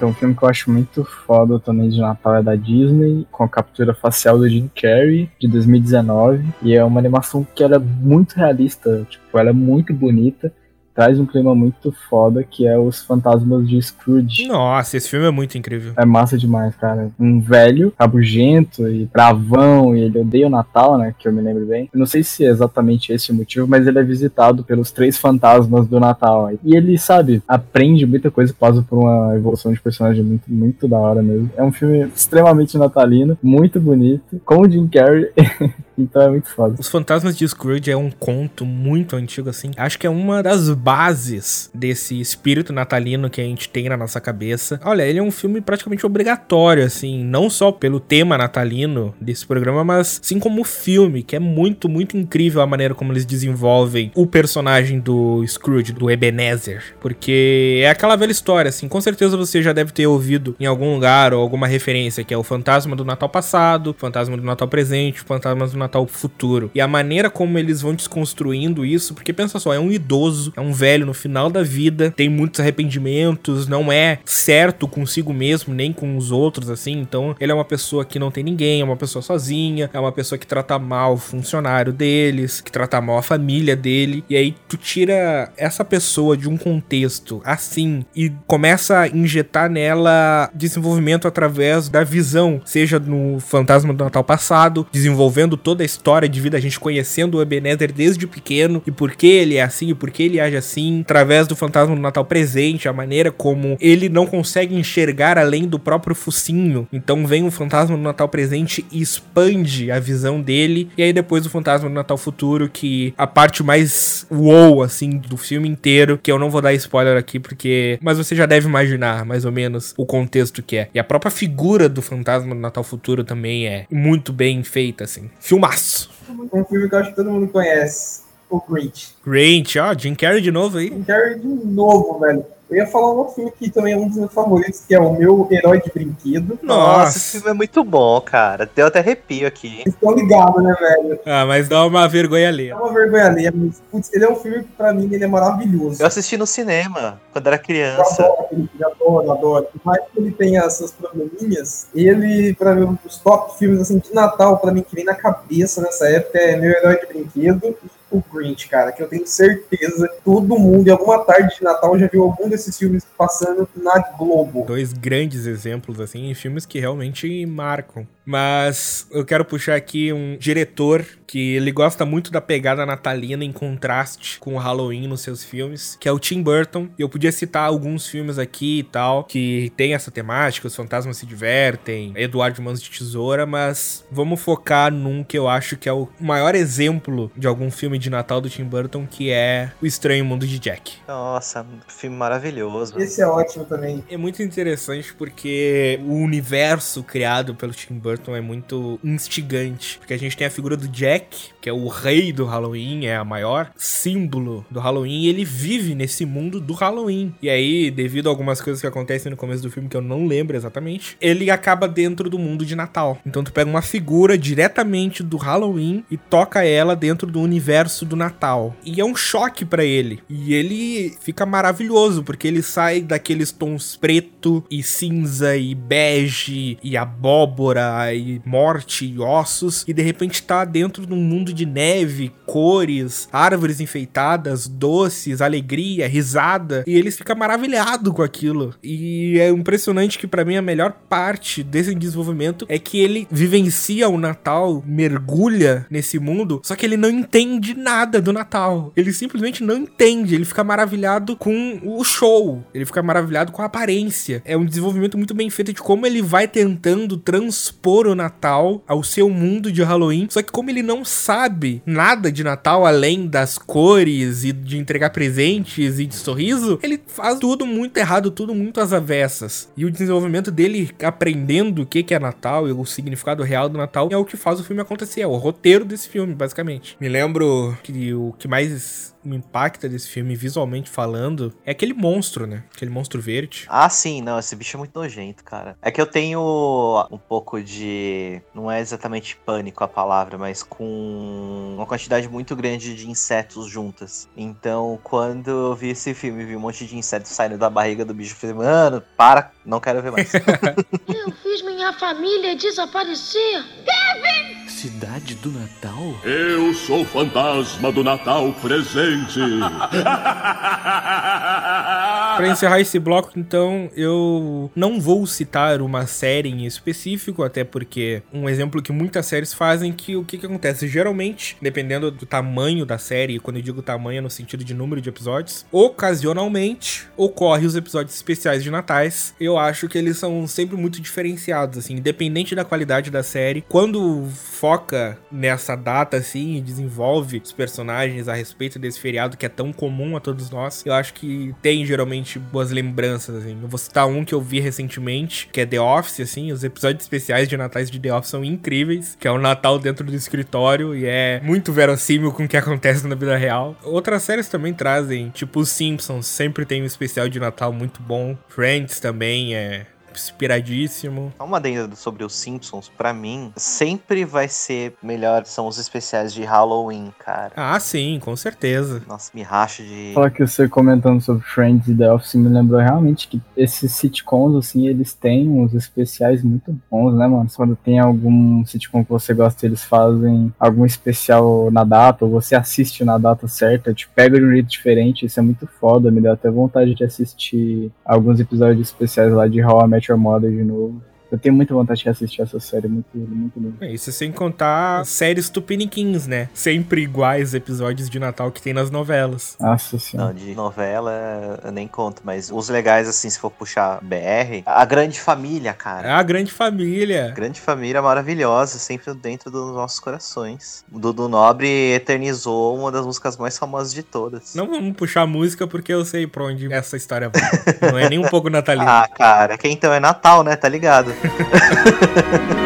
Então, um filme que eu acho muito foda também de Natal é da Disney, com a captura facial do Jim Carrey, de 2019. E é uma animação que ela é muito realista, tipo, ela é muito bonita traz um clima muito foda, que é os fantasmas de Scrooge. Nossa, esse filme é muito incrível. É massa demais, cara. Um velho, rabugento e bravão, e ele odeia o Natal, né? Que eu me lembro bem. Eu não sei se é exatamente esse o motivo, mas ele é visitado pelos três fantasmas do Natal. E ele, sabe, aprende muita coisa, passa por uma evolução de personagem muito, muito da hora mesmo. É um filme extremamente natalino, muito bonito, com o Jim Carrey. *laughs* então é muito foda. Os Fantasmas de Scrooge é um conto muito antigo, assim. Acho que é uma das bases desse espírito natalino que a gente tem na nossa cabeça. Olha, ele é um filme praticamente obrigatório, assim, não só pelo tema natalino desse programa, mas sim como filme, que é muito, muito incrível a maneira como eles desenvolvem o personagem do Scrooge, do Ebenezer. Porque é aquela velha história, assim, com certeza você já deve ter ouvido em algum lugar ou alguma referência, que é o fantasma do Natal passado, o fantasma do Natal presente, o fantasma do Natal futuro. E a maneira como eles vão desconstruindo isso, porque pensa só, é um idoso, é um velho no final da vida, tem muitos arrependimentos, não é certo consigo mesmo, nem com os outros, assim. Então, ele é uma pessoa que não tem ninguém, é uma pessoa sozinha, é uma pessoa que trata mal o funcionário deles, que trata mal a família dele. E aí, tu tira essa pessoa de um contexto assim e começa a injetar nela desenvolvimento através da visão, seja no Fantasma do Natal passado, desenvolvendo toda a história de vida, a gente conhecendo o Ebenezer desde pequeno e por que ele é assim e por que ele age assim através do fantasma do Natal presente, a maneira como ele não consegue enxergar além do próprio focinho. Então vem o fantasma do Natal presente e expande a visão dele. E aí depois o fantasma do Natal futuro, que a parte mais wow, assim, do filme inteiro, que eu não vou dar spoiler aqui, porque. Mas você já deve imaginar, mais ou menos, o contexto que é. E a própria figura do fantasma do Natal futuro também é muito bem feita, assim. Filmaço. Um filme que eu acho que todo mundo conhece o Grinch. Grinch, ó, Jim Carrey de novo aí. Jim Carrey de novo, velho. Eu ia falar um outro filme que também é um dos meus favoritos, que é o meu Herói de Brinquedo. Nossa, esse filme é muito bom, cara. Deu até arrepio aqui. Estão ligados, né, velho? Ah, mas dá uma vergonha ali. Dá uma vergonha ali. Mas, putz, ele é um filme que pra mim ele é maravilhoso. Eu assisti no cinema, quando era criança. Eu adoro, filme, adoro, adoro. Por mais que ele tenha seus probleminhas, ele, pra mim, um dos top filmes assim, de Natal, pra mim, que vem na cabeça nessa época, é Meu Herói de Brinquedo o Grinch, cara, que eu tenho certeza todo mundo, em alguma tarde de Natal, já viu algum desses filmes passando na Globo. Dois grandes exemplos, assim, filmes que realmente marcam. Mas eu quero puxar aqui um diretor que ele gosta muito da pegada natalina em contraste com o Halloween nos seus filmes, que é o Tim Burton. E eu podia citar alguns filmes aqui e tal, que tem essa temática, os fantasmas se divertem, Eduardo Mãos de Tesoura, mas vamos focar num que eu acho que é o maior exemplo de algum filme de Natal do Tim Burton, que é O Estranho Mundo de Jack. Nossa, filme maravilhoso. Esse é ótimo também. É muito interessante porque o universo criado pelo Tim Burton Burton é muito instigante, porque a gente tem a figura do Jack, que é o rei do Halloween, é a maior símbolo do Halloween, e ele vive nesse mundo do Halloween. E aí, devido a algumas coisas que acontecem no começo do filme que eu não lembro exatamente, ele acaba dentro do mundo de Natal. Então tu pega uma figura diretamente do Halloween e toca ela dentro do universo do Natal. E é um choque para ele. E ele fica maravilhoso, porque ele sai daqueles tons preto e cinza e bege e abóbora e morte e ossos e de repente tá dentro de um mundo de neve, cores, árvores enfeitadas, doces, alegria, risada e ele fica maravilhado com aquilo. E é impressionante que para mim a melhor parte desse desenvolvimento é que ele vivencia o Natal, mergulha nesse mundo, só que ele não entende nada do Natal. Ele simplesmente não entende, ele fica maravilhado com o show, ele fica maravilhado com a aparência. É um desenvolvimento muito bem feito de como ele vai tentando transpor o Natal ao seu mundo de Halloween, só que como ele não sabe nada de Natal além das cores e de entregar presentes e de sorriso, ele faz tudo muito errado, tudo muito às avessas. E o desenvolvimento dele aprendendo o que é Natal e o significado real do Natal é o que faz o filme acontecer, é o roteiro desse filme, basicamente. Me lembro que o que mais me impacta desse filme visualmente falando é aquele monstro, né? Aquele monstro verde. Ah, sim, não, esse bicho é muito nojento, cara. É que eu tenho um pouco de. Não é exatamente pânico a palavra, mas com uma quantidade muito grande de insetos juntas. Então, quando eu vi esse filme, vi um monte de insetos saindo da barriga do bicho, eu falei, mano, para, não quero ver mais. *laughs* *laughs* Eu fiz minha família desaparecer. Kevin! Cidade do Natal? Eu sou o fantasma do Natal presente. *laughs* Pra encerrar esse bloco, então, eu não vou citar uma série em específico, até porque um exemplo que muitas séries fazem que o que, que acontece? Geralmente, dependendo do tamanho da série, quando eu digo tamanho é no sentido de número de episódios, ocasionalmente ocorre os episódios especiais de natais. Eu acho que eles são sempre muito diferenciados, assim, independente da qualidade da série. Quando foca nessa data, assim, e desenvolve os personagens a respeito desse feriado que é tão comum a todos nós, eu acho que tem geralmente boas lembranças, assim. Eu vou citar um que eu vi recentemente, que é The Office, assim, os episódios especiais de natais de The Office são incríveis, que é o Natal dentro do escritório e é muito verossímil com o que *laughs* acontece na vida real. Outras séries também trazem, tipo os Simpsons, sempre tem um especial de Natal muito bom. Friends também é inspiradíssimo. Uma adenda sobre os Simpsons, pra mim, sempre vai ser melhor são os especiais de Halloween, cara. Ah, sim, com certeza. Nossa, me racha de. Só que você comentando sobre Friends e The Office me lembrou realmente que esses sitcoms, assim, eles têm uns especiais muito bons, né, mano? Quando tem algum sitcom que você gosta, eles fazem algum especial na data, ou você assiste na data certa, te pega de um jeito diferente, isso é muito foda, me deu até vontade de assistir alguns episódios especiais lá de How I Met Your Mother de novo. Eu tenho muita vontade de assistir essa série, muito, muito bom. É, isso sem contar séries tupiniquins, né? Sempre iguais episódios de Natal que tem nas novelas. Nossa Não, senhora. de novela eu nem conto, mas os legais, assim, se for puxar BR, a grande família, É cara. a grande família. Grande família maravilhosa, sempre dentro dos nossos corações. O Dudu Nobre eternizou uma das músicas mais famosas de todas. Não vamos puxar música porque eu sei pra onde essa história vai. Não é nem um pouco *laughs* natalina. Ah, cara, que então é Natal, né? Tá ligado? 呵呵呵呵呵呵呵呵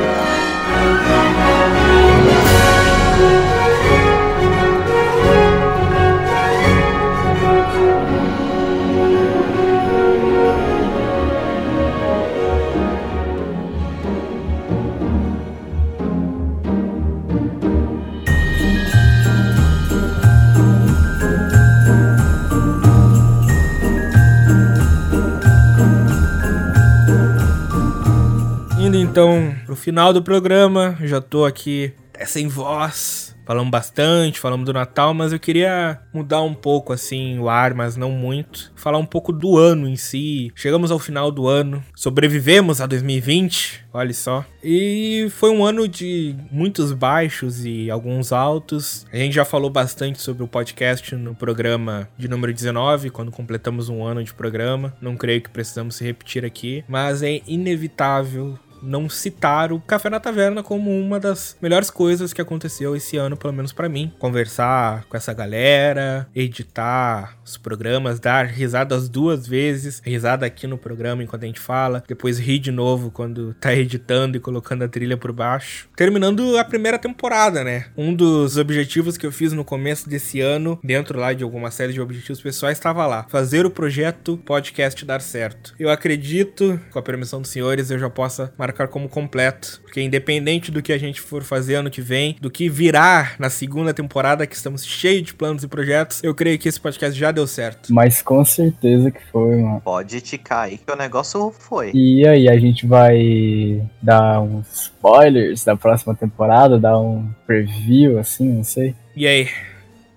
então pro final do programa, já tô aqui até sem voz. Falamos bastante, falamos do Natal, mas eu queria mudar um pouco assim o ar, mas não muito. Falar um pouco do ano em si. Chegamos ao final do ano, sobrevivemos a 2020, olha só. E foi um ano de muitos baixos e alguns altos. A gente já falou bastante sobre o podcast no programa de número 19, quando completamos um ano de programa. Não creio que precisamos se repetir aqui, mas é inevitável não citar o Café na Taverna como uma das melhores coisas que aconteceu esse ano, pelo menos pra mim. Conversar com essa galera, editar os programas, dar risadas duas vezes, risada aqui no programa enquanto a gente fala, depois rir de novo quando tá editando e colocando a trilha por baixo. Terminando a primeira temporada, né? Um dos objetivos que eu fiz no começo desse ano, dentro lá de alguma série de objetivos pessoais, estava lá: fazer o projeto podcast dar certo. Eu acredito, com a permissão dos senhores, eu já possa marcar como completo, porque independente do que a gente for fazer ano que vem, do que virá na segunda temporada, que estamos cheios de planos e projetos, eu creio que esse podcast já deu certo. Mas com certeza que foi, mano. Pode ticar aí que o negócio foi. E aí, a gente vai dar uns spoilers da próxima temporada, dar um preview, assim, não sei. E aí?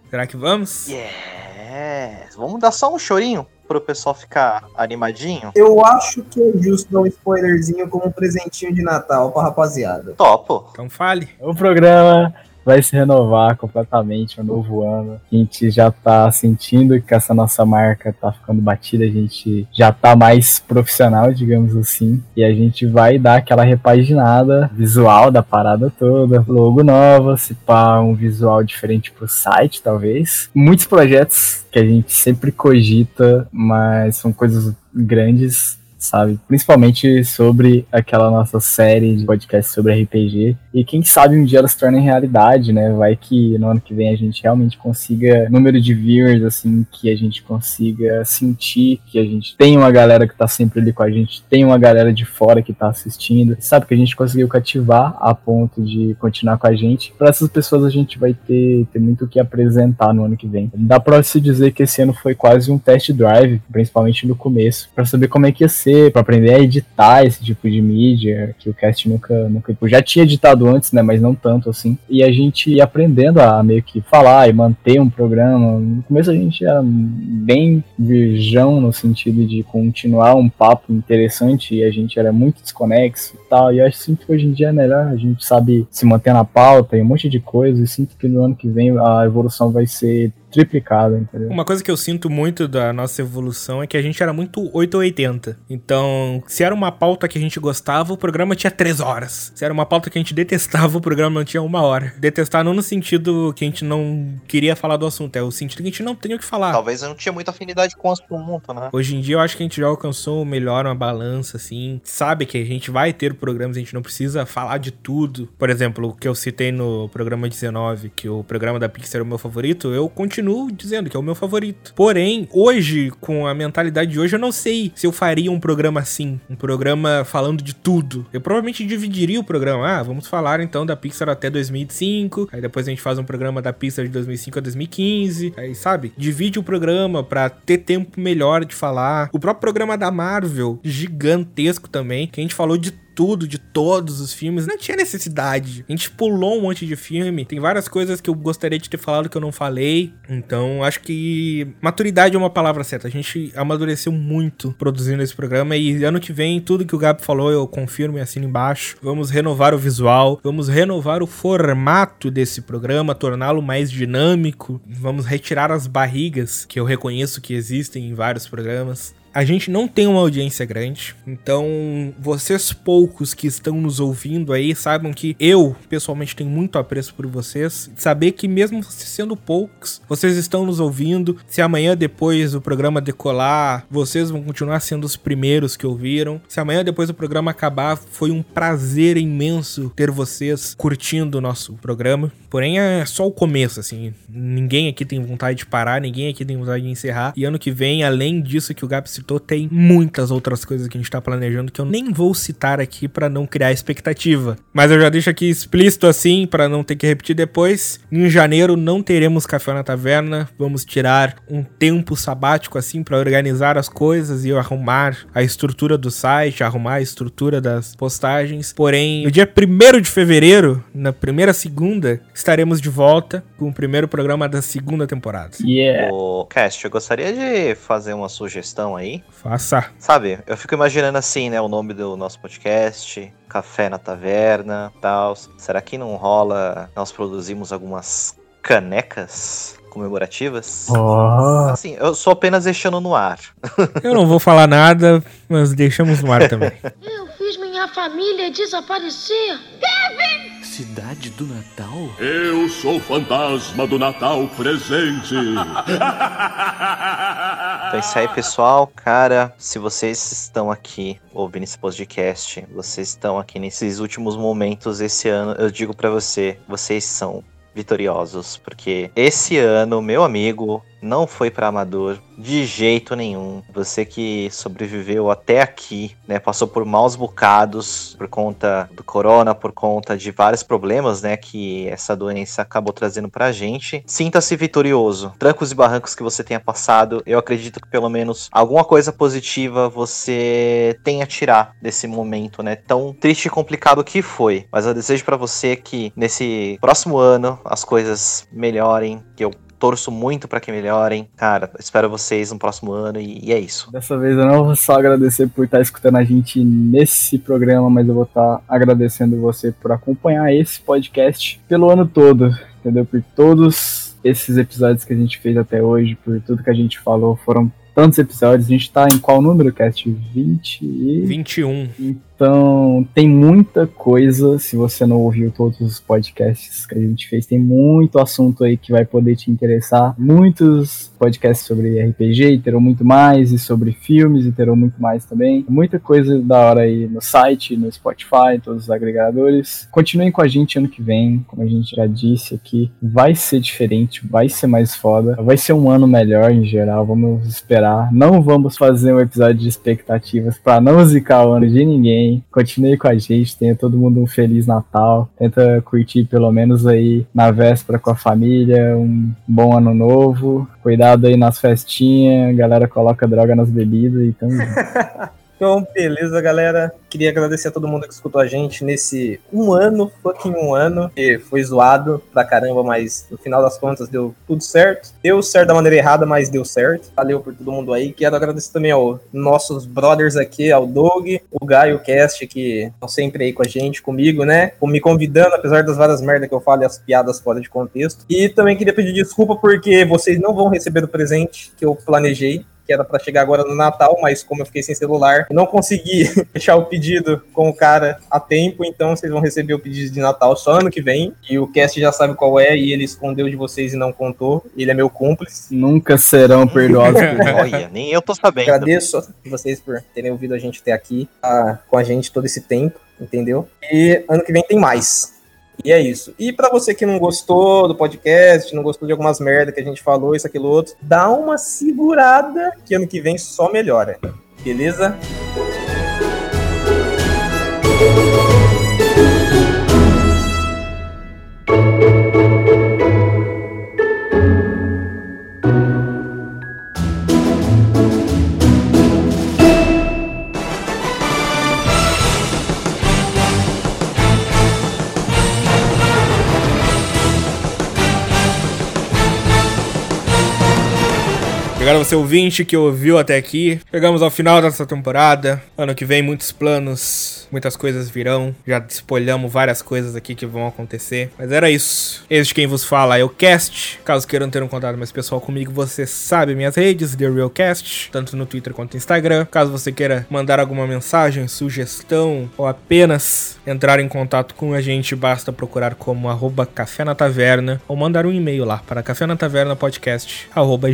Será que vamos? Yes. Vamos dar só um chorinho pro pessoal ficar animadinho? Eu acho que é justo dar um spoilerzinho como um presentinho de Natal pra rapaziada. Topo. Então fale. O programa vai se renovar completamente, um novo ano. A gente já tá sentindo que essa nossa marca tá ficando batida, a gente já tá mais profissional, digamos assim, e a gente vai dar aquela repaginada visual da parada toda, logo nova, se pá, um visual diferente pro site, talvez. Muitos projetos que a gente sempre cogita, mas são coisas grandes sabe? Principalmente sobre aquela nossa série de podcast sobre RPG. E quem sabe um dia elas tornem realidade, né? Vai que no ano que vem a gente realmente consiga número de viewers, assim, que a gente consiga sentir que a gente tem uma galera que tá sempre ali com a gente, tem uma galera de fora que tá assistindo, sabe? Que a gente conseguiu cativar a ponto de continuar com a gente. Para essas pessoas a gente vai ter, ter muito o que apresentar no ano que vem. Dá pra se dizer que esse ano foi quase um test drive, principalmente no começo, para saber como é que ia ser para aprender a editar esse tipo de mídia, que o cast nunca, nunca. Eu já tinha editado antes, né? Mas não tanto assim. E a gente ia aprendendo a meio que falar e manter um programa. No começo a gente era bem virgão no sentido de continuar um papo interessante e a gente era muito desconexo e tal. E eu acho que hoje em dia é melhor, a gente sabe se manter na pauta e um monte de coisa. E sinto que no ano que vem a evolução vai ser triplicada, entendeu? Uma coisa que eu sinto muito da nossa evolução é que a gente era muito 880. Então, se era uma pauta que a gente gostava, o programa tinha três horas. Se era uma pauta que a gente detestava, o programa não tinha uma hora. Detestar não no sentido que a gente não queria falar do assunto, é o sentido que a gente não tem o que falar. Talvez eu não tinha muita afinidade com o assunto, né? Hoje em dia eu acho que a gente já alcançou melhor uma balança, assim. Sabe que a gente vai ter programas, a gente não precisa falar de tudo. Por exemplo, o que eu citei no programa 19, que o programa da Pixar é o meu favorito, eu continuo dizendo que é o meu favorito. Porém, hoje, com a mentalidade de hoje, eu não sei se eu faria um programa assim. Um programa falando de tudo. Eu provavelmente dividiria o programa. Ah, vamos falar então da Pixar até 2005. Aí depois a gente faz um programa da Pixar de 2005 a 2015. Aí, sabe? Divide o programa pra ter tempo melhor de falar. O próprio programa da Marvel, gigantesco também, que a gente falou de tudo, de todos os filmes. Não tinha necessidade. A gente pulou um monte de filme. Tem várias coisas que eu gostaria de ter falado que eu não falei. Então, acho que maturidade é uma palavra certa. A gente amadureceu muito produzindo esse programa. E ano que vem, tudo que o Gabi falou, eu confirmo e assino embaixo. Vamos renovar o visual, vamos renovar o formato desse programa, torná-lo mais dinâmico. Vamos retirar as barrigas que eu reconheço que existem em vários programas. A gente não tem uma audiência grande, então vocês poucos que estão nos ouvindo aí saibam que eu, pessoalmente, tenho muito apreço por vocês. Saber que, mesmo sendo poucos, vocês estão nos ouvindo. Se amanhã, depois do programa decolar, vocês vão continuar sendo os primeiros que ouviram. Se amanhã, depois do programa acabar, foi um prazer imenso ter vocês curtindo o nosso programa. Porém, é só o começo, assim. Ninguém aqui tem vontade de parar, ninguém aqui tem vontade de encerrar. E ano que vem, além disso que o Gap citou, tem muitas outras coisas que a gente tá planejando que eu nem vou citar aqui para não criar expectativa. Mas eu já deixo aqui explícito assim para não ter que repetir depois. Em janeiro não teremos café na taverna, vamos tirar um tempo sabático assim para organizar as coisas e arrumar a estrutura do site, arrumar a estrutura das postagens. Porém, no dia 1 de fevereiro, na primeira segunda, estaremos de volta com o primeiro programa da segunda temporada. Yeah. Ô, Cast, eu gostaria de fazer uma sugestão aí. Faça. Sabe, eu fico imaginando assim, né, o nome do nosso podcast, Café na Taverna, tal. Será que não rola nós produzimos algumas canecas comemorativas? Oh. Assim, eu sou apenas deixando no ar. *laughs* Eu não vou falar nada, mas deixamos no ar também. *laughs* Eu fiz minha minha família desaparecer. Cidade do Natal? Eu sou o fantasma do Natal presente. *laughs* Então é isso aí, pessoal. Cara, se vocês estão aqui ouvindo esse podcast, vocês estão aqui nesses últimos momentos esse ano, eu digo pra você, vocês são vitoriosos, porque esse ano, meu amigo, não foi pra amador de jeito nenhum. Você que sobreviveu até aqui, né, passou por maus bocados por conta do corona, por conta de vários problemas, né, que essa doença acabou trazendo pra gente. Sinta-se vitorioso. Trancos e barrancos que você tenha passado, eu acredito que pelo menos alguma coisa positiva você tenha a tirar desse momento, né, tão triste e complicado que foi. Mas eu desejo pra você que nesse próximo ano as coisas melhorem, que eu torço muito pra que melhorem. Cara, espero vocês no próximo ano e, e é isso. Dessa vez eu não vou só agradecer por estar escutando a gente nesse programa, mas eu vou estar agradecendo você por acompanhar esse podcast pelo ano todo, entendeu? Por todos esses episódios que a gente fez até hoje, por tudo que a gente falou, foram tantos episódios. A gente tá em qual número, Cast? 20 e... 21. Então, tem muita coisa. Se você não ouviu todos os podcasts que a gente fez, tem muito assunto aí que vai poder te interessar. Muitos podcasts sobre RPG e terão muito mais, e sobre filmes e terão muito mais também. Muita coisa da hora aí no site, no Spotify, todos os agregadores. Continuem com a gente ano que vem, como a gente já disse aqui. Vai ser diferente, vai ser mais foda. Vai ser um ano melhor em geral, vamos esperar. Não vamos fazer um episódio de expectativas para não zicar o ano de ninguém. Continue com a gente, tenha todo mundo um feliz Natal. Tenta curtir pelo menos aí na véspera com a família, um bom ano novo. Cuidado aí nas festinhas, a galera coloca droga nas bebidas e junto. *laughs* Então, beleza, galera. Queria agradecer a todo mundo que escutou a gente nesse um ano, fucking um ano, que foi zoado pra caramba, mas no final das contas deu tudo certo. Deu certo da maneira errada, mas deu certo. Valeu por todo mundo aí. Quero agradecer também aos nossos brothers aqui, ao Doug, o Gaio, Cast, que estão sempre aí com a gente, comigo, né? Me convidando, apesar das várias merdas que eu falo e as piadas fora de contexto. E também queria pedir desculpa porque vocês não vão receber o presente que eu planejei que era para chegar agora no Natal, mas como eu fiquei sem celular, não consegui *laughs* deixar o pedido com o cara a tempo, então vocês vão receber o pedido de Natal só ano que vem. E o cast já sabe qual é e ele escondeu de vocês e não contou. Ele é meu cúmplice. Nunca serão perdoados por nós. *laughs* Olha, nem eu tô sabendo. Agradeço a vocês por terem ouvido a gente até aqui, tá com a gente todo esse tempo, entendeu? E ano que vem tem mais. E é isso. E pra você que não gostou do podcast, não gostou de algumas merda que a gente falou, isso, aquilo, outro, dá uma segurada que ano que vem só melhora. Beleza? Obrigado a você ouvinte que ouviu até aqui. Chegamos ao final dessa temporada. Ano que vem, muitos planos, muitas coisas virão. Já espolhamos várias coisas aqui que vão acontecer. Mas era isso. Este quem vos fala é o Cast. Caso queiram ter um contato mais pessoal comigo, você sabe minhas redes, The Real Cast, tanto no Twitter quanto no Instagram. Caso você queira mandar alguma mensagem, sugestão ou apenas entrar em contato com a gente, basta procurar como arroba Café na Taverna ou mandar um e-mail lá para café na taverna podcast arroba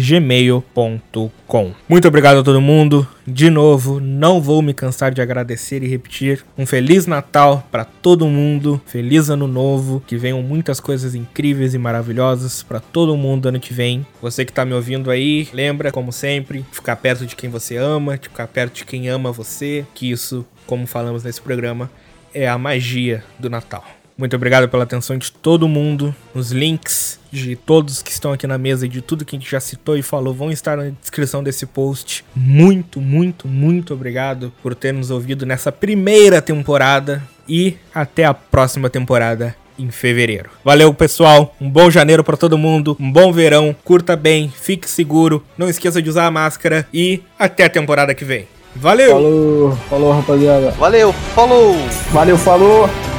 gmail.com. Muito obrigado a todo mundo. De novo, não vou me cansar de agradecer e repetir. Um feliz Natal para todo mundo. Feliz ano novo. Que venham muitas coisas incríveis e maravilhosas para todo mundo ano que vem. Você que tá me ouvindo aí, lembra, como sempre, ficar perto de quem você ama, de ficar perto de quem ama você. Que isso, como falamos nesse programa, é a magia do Natal. Muito obrigado pela atenção de todo mundo. Os links de todos que estão aqui na mesa e de tudo que a gente já citou e falou vão estar na descrição desse post. Muito, muito, muito obrigado por ter nos ouvido nessa primeira temporada e até a próxima temporada em fevereiro. Valeu, pessoal. Um bom janeiro para todo mundo, um bom verão. Curta bem, fique seguro, não esqueça de usar a máscara e até a temporada que vem. Valeu. Falou, falou, rapaziada. Valeu, falou! Valeu, falou!